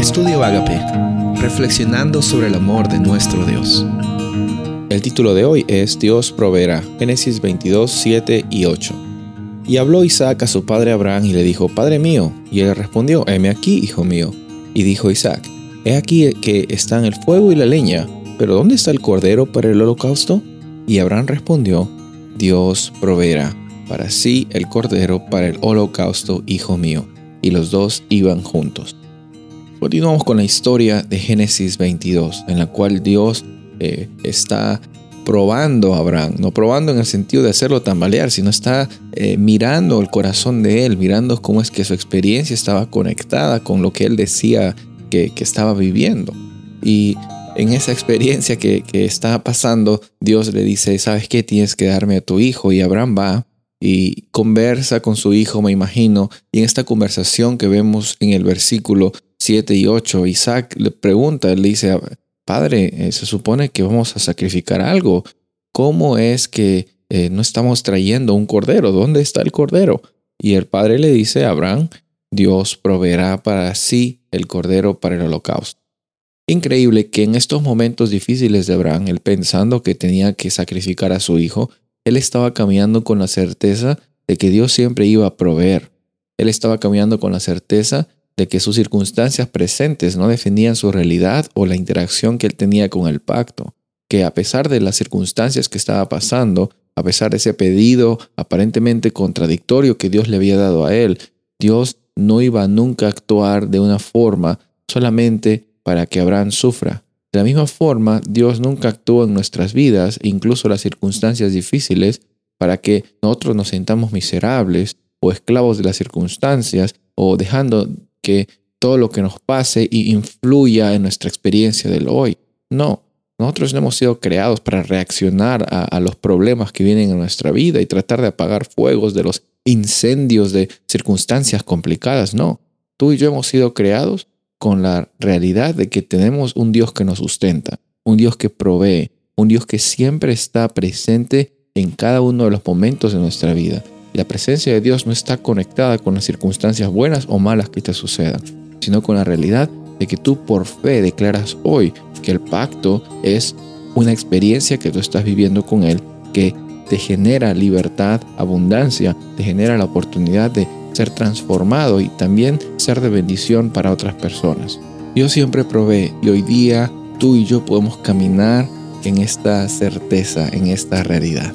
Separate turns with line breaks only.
Estudio Agape, reflexionando sobre el amor de nuestro Dios.
El título de hoy es Dios proveerá, Génesis 22, 7 y 8. Y habló Isaac a su padre Abraham y le dijo, Padre mío. Y él respondió, heme aquí, hijo mío. Y dijo Isaac, he aquí que están el fuego y la leña, pero ¿dónde está el cordero para el holocausto? Y Abraham respondió, Dios proveerá para sí el cordero para el holocausto, hijo mío. Y los dos iban juntos. Continuamos con la historia de Génesis 22, en la cual Dios eh, está probando a Abraham, no probando en el sentido de hacerlo tambalear, sino está eh, mirando el corazón de él, mirando cómo es que su experiencia estaba conectada con lo que él decía que, estaba viviendo. Y en esa experiencia que, que está pasando, Dios le dice, ¿sabes qué? Tienes que darme a tu hijo. Y Abraham va y conversa con su hijo, me imagino, y en esta conversación que vemos en el versículo 7 y 8, Isaac le pregunta, le dice, Padre, eh, se supone que vamos a sacrificar algo, ¿cómo es que eh, no estamos trayendo un cordero? ¿Dónde está el cordero? Y el padre le dice a Abraham, Dios proveerá para sí el cordero para el holocausto. Increíble que en estos momentos difíciles de Abraham, él pensando que tenía que sacrificar a su hijo, él estaba caminando con la certeza de que Dios siempre iba a proveer. Él estaba caminando con la certeza de que sus circunstancias presentes no defendían su realidad o la interacción que él tenía con el pacto, que a pesar de las circunstancias que estaba pasando, a pesar de ese pedido aparentemente contradictorio que Dios le había dado a él, Dios no iba nunca a actuar de una forma solamente para que Abraham sufra, de la misma forma, Dios nunca actúa en nuestras vidas, incluso las circunstancias difíciles, para que nosotros nos sintamos miserables o esclavos de las circunstancias o dejando todo lo que nos pase influya en nuestra experiencia del hoy. No, nosotros no hemos sido creados para reaccionar a, a los problemas que vienen en nuestra vida y tratar de apagar fuegos de los incendios de circunstancias complicadas. No, tú y yo hemos sido creados con la realidad de que tenemos un Dios que nos sustenta, un Dios que provee, un Dios que siempre está presente en cada uno de los momentos de nuestra vida. La presencia de Dios no está conectada con las circunstancias buenas o malas que te sucedan, sino con la realidad de que tú por fe declaras hoy que el pacto es una experiencia que tú estás viviendo con Él, que te genera libertad, abundancia, te genera la oportunidad de ser transformado y también ser de bendición para otras personas. Dios siempre provee y hoy día tú y yo podemos caminar en esta certeza, en esta realidad.